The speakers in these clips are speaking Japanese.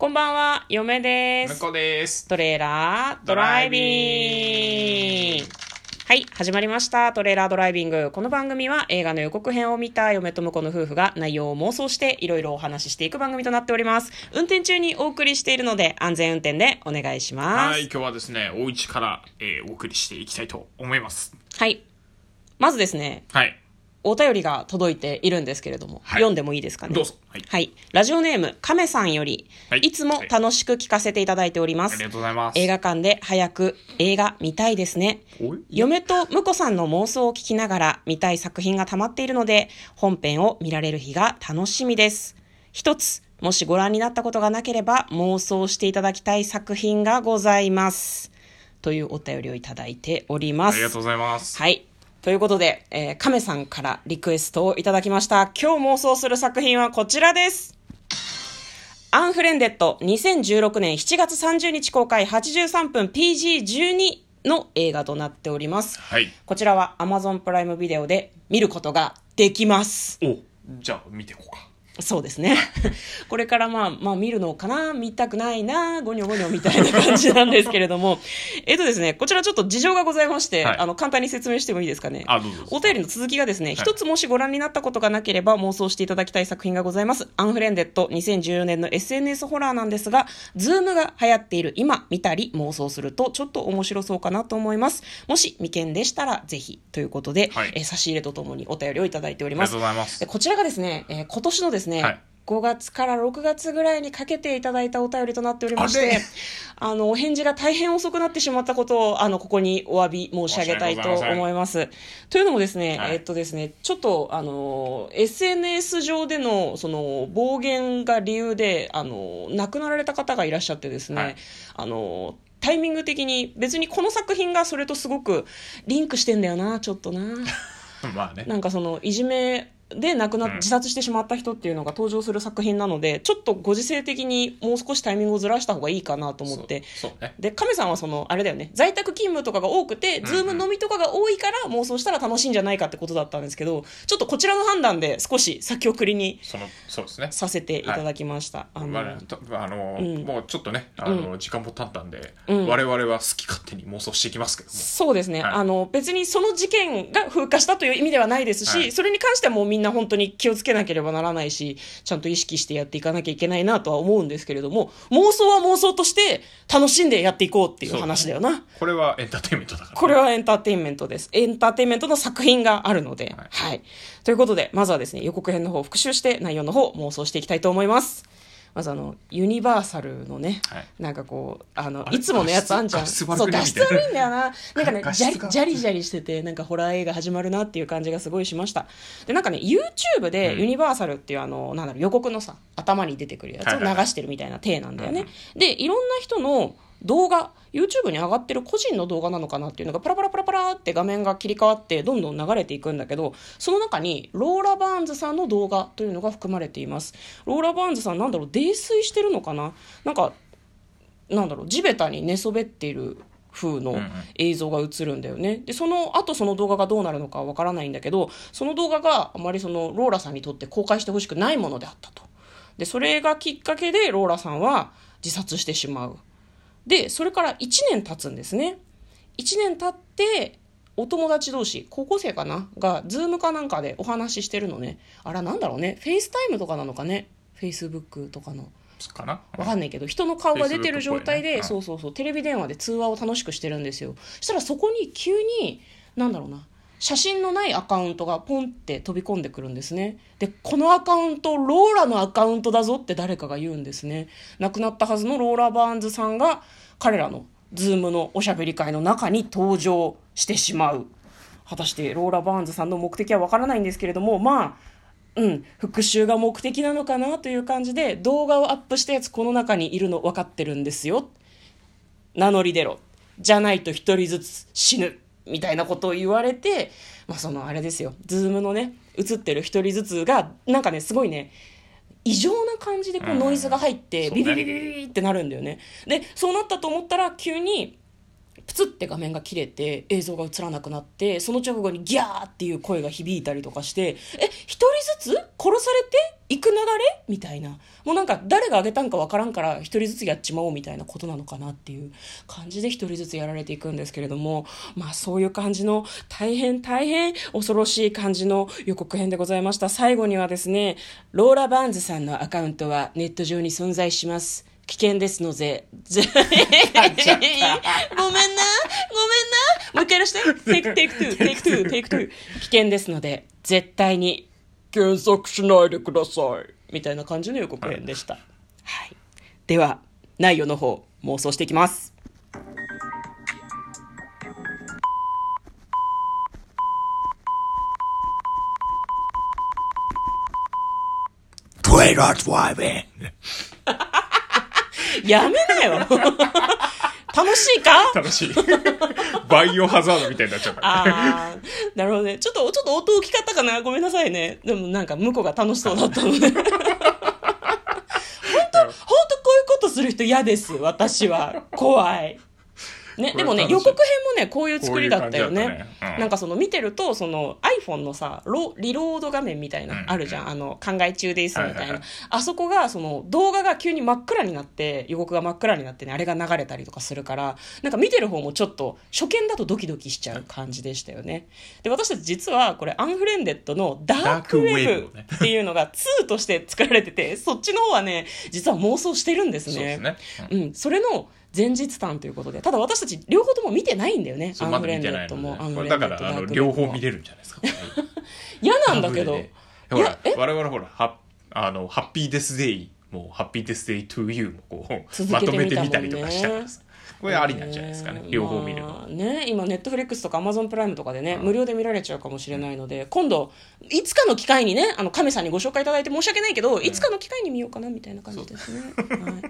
こんばんは、嫁です。向こうです。トレーラードライビング。はい、始まりました。トレーラードライビング。この番組は映画の予告編を見た嫁と婿の夫婦が内容を妄想していろいろお話ししていく番組となっております。運転中にお送りしているので安全運転でお願いします。はい、今日はですね、お家から、えーお送りしていきたいと思います。はい。まずですね、はい。お便りが届いているんですけれども、はい読んでもいいですかね？どうぞはいはい。ラジオネーム、亀さんより、はいいつも楽しく聞かせていただいております。ありがとうございます。映画館で早く映画見たいですね。嫁と婿さんの妄想を聞きながら見たい作品が溜まっているので、本編を見られる日が楽しみです。一つ、もしご覧になったことがなければ妄想していただきたい作品がございます。というお便りをいただいております。ありがとうございます。はい。ということで、えー、亀さんからリクエストをいただきました。今日妄想する作品はこちらです。アンフレンデッド2016年7月30日公開83分 PG12 の映画となっております。はい。こちらは Amazon プライムビデオで見ることができます。おじゃあ、見ていこうか。そうですね。これからまあ、まあ見るのかな見たくないなゴニョゴニョみたいな感じなんですけれども。えっとですね、こちらちょっと事情がございまして、はいあの、簡単に説明してもいいですかね。お便りの続きがですね、一つもしご覧になったことがなければ妄想していただきたい作品がございます。アンフレンデッド2014年の SNS ホラーなんですが、ズームが流行っている今見たり妄想するとちょっと面白そうかなと思います。もし未見でしたらぜひということで、はいえー差し入れとともにお便りをいただいておりますありがとう。ございますで。こちらがですね、えー今年のですね、はい5月から6月ぐらいにかけていただいたお便りとなっておりまして、あの、お返事が大変遅くなってしまったことを、あの、ここにお詫び申し上げたいと思います。というのもですね、はいえっとですね、ちょっと、あの、SNS 上での、その、暴言が理由で、あの、亡くなられた方がいらっしゃってですね、はいあの、タイミング的に別にこの作品がそれとすごくリンクしてんだよな、ちょっとな。まあね。なんかそのいじめで亡くな自殺してしまった人っていうのが登場する作品なのでちょっとご時世的にもう少しタイミングをずらした方がいいかなと思って。ね。で亀さんはそのあれだよね。在宅勤務とかが多くて、ん。ズーム飲みとかが多いから妄想したら楽しいんじゃないかってことだったんですけどちょっとこちらの判断で少し先送りにその、そうですね。させていただきました、あのもうちょっとね、あの時間も経ったんで、うん。我々は好き勝手に妄想していきますけども。そうですね、はいあの別にその事件が風化したという意味ではないですし、はい。それに関してはもうみんな本当に気をつけなければならないしちゃんと意識してやっていかなきゃいけないなとは思うんですけれども妄想は妄想として楽しんでやっていこうっていう話だよな。これはエンターテインメントだから、これはエンターテインメントです。エンターテインメントの作品があるので。ははいい。ということで、まずはですね、予告編の方を復習して内容の方を妄想していきたいと思います。まずあの、ユニバーサルのね、はいなんかこう、あの、いつものやつあんじゃん。そう、画質悪いんだよな。なんかね、じゃり、じゃりじゃりしてて、なんかホラー映画始まるなっていう感じがすごいしました。で、なんかね、YouTube でユニバーサルっていうあの、なんだろう、予告のさ、頭に出てくるやつを流してるみたいな体なんだよね。で、いろんな人の動画、YouTube に上がってる個人の動画なのかなっていうのがパラパラパラパラって画面が切り替わってどんどん流れていくんだけど、その中にローラ・バーンズさんの動画というのが含まれています。ローラ・バーンズさんなんだろう、泥酔してるのかな？なんか、なんだろう、地べたに寝そべっている風の映像が映るんだよね。で、その後その動画がどうなるのかわからないんだけど、その動画があまりそのローラさんにとって公開してほしくないものであったと。で、それがきっかけでローラさんは自殺してしまう。で、それから1年経つんですね。1年経って、お友達同士、高校生かな？が、ズームかなんかでお話ししてるのね。あら、なんだろうね。フェイスタイムとかなのかね？フェイスブックとかの。かな？わかんないけど、人の顔が出てる状態で、いねうんそうそうそう、テレビ電話で通話を楽しくしてるんですよ。そしたらそこに急に、なんだろうな、写真のないアカウントがポンって飛び込んでくるんですね。で、このアカウント、ローラのアカウントだぞって誰かが言うんですね。亡くなったはずのローラ・バーンズさんが、彼らのズームのおしゃべり会の中に登場してしまう。果たしてローラ・バーンズさんの目的はわからないんですけれども、まあ、うん、復讐が目的なのかなという感じで動画をアップしたやつこの中にいるの分かってるんですよ名乗り出ろじゃないと一人ずつ死ぬみたいなことを言われてまあそのあれですよ。ズームのね映ってる一人ずつがなんかねすごいね異常な感じでこううん。ノイズが入ってビビビビビってなるんだよね。でそうなったと思ったら急にプツって画面が切れて映像が映らなくなってその直後にギャーっていう声が響いたりとかしてえ一人ずつ殺されていく流れ？みたいな。もうなんか誰が上げたんかわからんから一人ずつやっちまおうみたいなことなのかなっていう感じで一人ずつやられていくんですけれども。まあそういう感じの大変大変恐ろしい感じの予告編でございました。最後にはですねローラ・バーンズさんのアカウントはネット上に存在します。危険ですので、ぜ。ごめんな、ごめんな、もう一回やらして。テイク、テイク2、テイク2、テイク2。危険ですので、絶対に検索しないでください。みたいな感じの予告編でした。はい。では、内容の方、妄想していきます。トイレやめなよ 楽しいか？楽しい。バイオハザードみたいになっちゃった。ああ、なるほどね。ちょっと、ちょっと音大きかったかな？ごめんなさいね。でもなんか向こうが楽しそうだったので。本当、本当こういうことする人嫌です。私は。怖い。ね、でもね、予告編もね、こういう作りだったよこういうねうんなんかその見てると、その iPhone のさ、ロリロード画面みたいな、うんあるじゃん。あの、考え中ですみたいな。あそこが、その動画が急に真っ暗になって、予告が真っ暗になってね、あれが流れたりとかするから、なんか見てる方もちょっと、初見だとドキドキしちゃう感じでしたよね。で、私たち実は、これ、アンフレンデッドのダークウェブっていうのが2として作られてて、そっちの方はね、実は妄想してるんですね。そうですね。うん、それの前日談ということで、ただ私たち両方とも見てないんだよね。アンフレンドも、アので。ンフこレンドれだから、あの、両方見れるんじゃないですか。嫌なんだけど。ほら我々ほら、はあの、ハッピーデスデイも、ハッピーデスデイトゥーユーもこう、続まとめてみたりとかしたからさ。これありなんじゃないですかね。両方見るの。まあね今ネットフリックスとかアマゾンプライムとかでね、無料で見られちゃうかもしれないので今度いつかの機会にねあの亀さんにご紹介いただいて申し訳ないけど、いつかの機会に見ようかなみたいな感じですね、はい、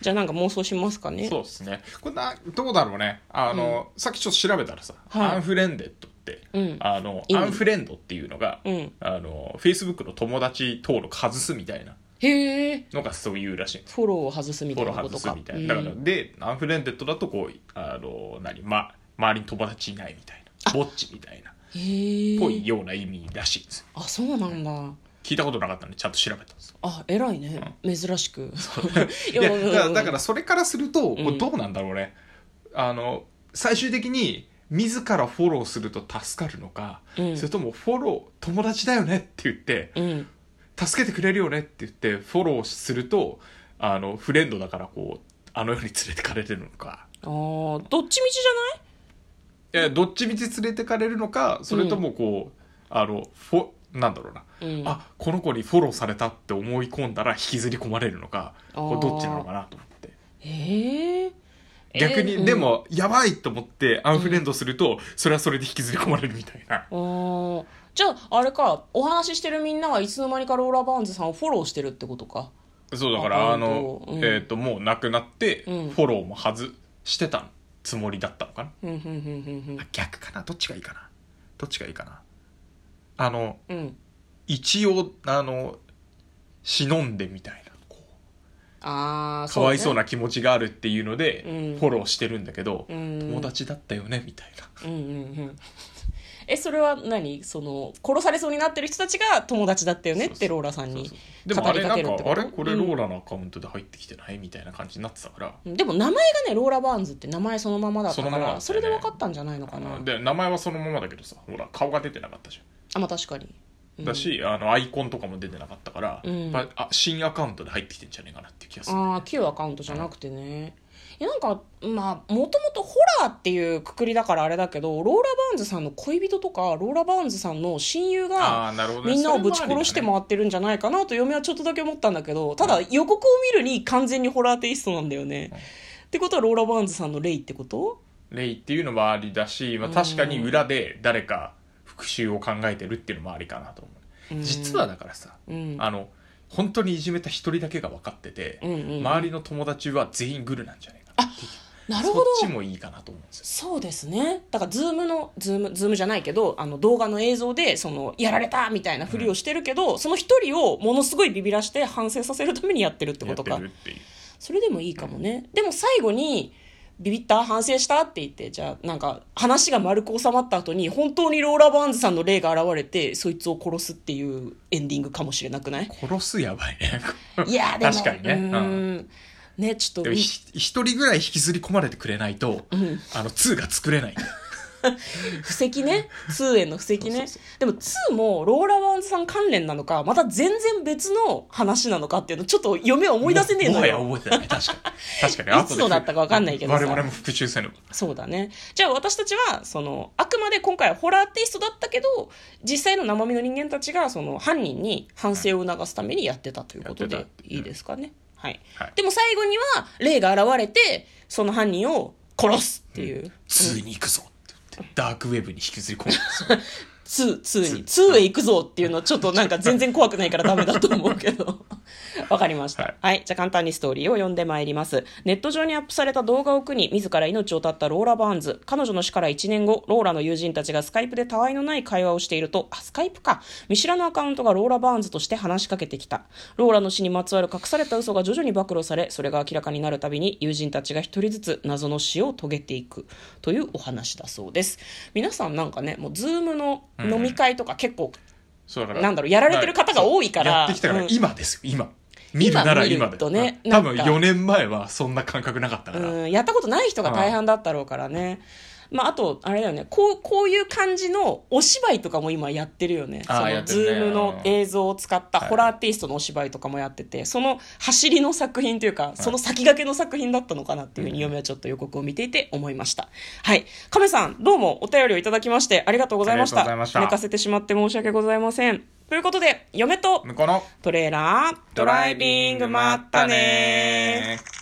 じゃあなんか妄想しますかね。そうですね。これな、どうだろうね。あの、さっきちょっと調べたらさ、はい。アンフレンデッドって、うん。あの、 unfriend っていうのが、うん。あの、Facebook の友達登録外すみたいなへえのがそういうらしい。んですフォローを外すみたいなことか。外すみたいな。だから、で、アンフレンデッドだとこう、あの、何、ま、周りに友達いないみたいな。ぼっちみたいな。へえぽいような意味らしいんです。よ。あそうなんだ。聞いたことなかったんで、ちゃんと調べたんですよ。あ偉いね、珍しく。い いやうん。だからだからそれからすると、こうん。れどうなんだろうね。あの、最終的に、自らフォローすると助かるのか、うん。それともフォロー、友達だよねって言って、うん助けてくれるよねって言って、フォローすると、あの、フレンドだからこう、あの世に連れてかれるのか。あーどっちみちじい？や、どっちみち連れてかれるのか、それともこう、あの、フォ、なんだろうな。うん、あ、この子にフォローされたって思い込んだら引きずり込まれるのか、これどっちなのかなと思って。へえ逆に、えーでも、やばいと思ってアンフレンドすると、それはそれで引きずり込まれるみたいな。あーじゃああれかお話ししてるみんなはいつの間にかローラ・バーンズさんをフォローしてるってことか。そう、だから、あの、うん。えっ、と、もう亡くなって、うん。フォローも外してたつもりだったのかな。うん逆かな？どっちがいいかな？どっちがいいかな？あの、一応、あの、忍んでみたいな、こう、ああかわいそうなな気持ちがあるっていうので、うん。フォローしてるんだけど、うん。友達だったよね、みたいな。うんうんうんえそれは何？その殺されそうになってる人たちが友達だったよね？ってローラさんに語りかなんかあけるってこと？れ？これローラのアカウントで入ってきてないみたいな感じになってたから、うん。でも名前がねローラ・バーンズって名前そのままだったからそのままだったよね。それで分かったんじゃないのかな。で名前はそのままだけどさほら顔が出てなかったじあまあ確かに。ゃん。だし、あのアイコンとかも出てなかったから、うん。まあ、あ新アカウントで入ってきてんじゃねえかなっていう気がする。ああ旧アカウントじゃなくてねなんかまあもともとホラーっていうくくりだからあれだけどローラ・バーンズさんの恋人とかローラ・バーンズさんの親友がみんなをぶち殺して回ってるんじゃないかなと嫁はちょっとだけ思ったんだけどただ予告を見るに完全にホラーテイストなんだよね、ってことはローラ・バーンズさんの霊ってこと？霊っていうのもありだし、まあ、確かに裏で誰か復讐を考えてるっていうのもありかなと思う、うん。実はだからさ、うん。あの本当にいじめた一人だけが分かってて、うんうんうん。周りの友達は全員グルなんじゃないかな。っていうなるほど。そっちもいいかなと思うんですよ。そうですね。だからズームのズームズームじゃないけどあの動画の映像でそのやられたみたいなふりをしてるけど、その一人をものすごいビビらして反省させるためにやってるってことか。それでもいいかもね、でも最後にビビった？反省した？って言って、じゃあなんか話が丸く収まった後に本当にローラ・バーンズさんの霊が現れて、そいつを殺すっていうエンディングかもしれなくない？殺すやばいね。いや、でも。確かにね。ううんん。ね、ちょっと一人ぐらい引きずり込まれてくれないと、あの、2が作れない。布石ね。2への布石ね。でも2もローラ・バーンズさん関連なのか、また全然別の話なのかっていうの、ちょっと読め思い出せねえもはやのよ。覚えてない。確かに。確かに。いつのだったかわかんないけどさ我々も復習せぬ。そうだね。じゃあ私たちは、その、あくまで今回はホラーテイストだったけど、実際の生身の人間たちが、その、犯人に反省を促すためにやってたということでいいですかね。はい。はいでも最後には、霊が現れて、その犯人を殺すっていう。2に行くぞダークウェブに引きずり込む。2、2に、2へ行くぞっていうのちょっとなんか全然怖くないからダメだと思うけど。わかりました。ははいい、じゃあ簡単にストーリーを読んでまいります。ネット上にアップされた動画を苦に自ら命を絶ったローラ・バーンズ。彼女の死から1年後、ローラの友人たちがスカイプでたわいのない会話をしていると、あ、スカイプか。見知らぬアカウントがローラ・バーンズとして話しかけてきた。ローラの死にまつわる隠された嘘が徐々に暴露され、それが明らかになるたびに友人たちが一人ずつ謎の死を遂げていくというお話だそうです。皆さんなんかね、もうズームの飲み会とか結構そうだから。なんだろうやられてる方が多いからやってきたからうん今ですよ、今。見るなら今で。とねうん多分なんか4年前はそんな感覚なかったから。うん、やったことない人が大半だったろうからね。まあ、あと、あれだよね、こう、こういう感じのお芝居とかも今やってるよね。その、ズームの映像を使ったはいホラーテイストのお芝居とかもやってて、その走りの作品というか、その先駆けの作品だったのかなっていうふうに嫁はちょっと予告を見ていて思いました。はい。亀さん、どうもお便りをいただきましてありがとうございました。ありがとうございました寝かせてしまって申し訳ございません。ということで、嫁と向こうのトレーラードライビングまったねー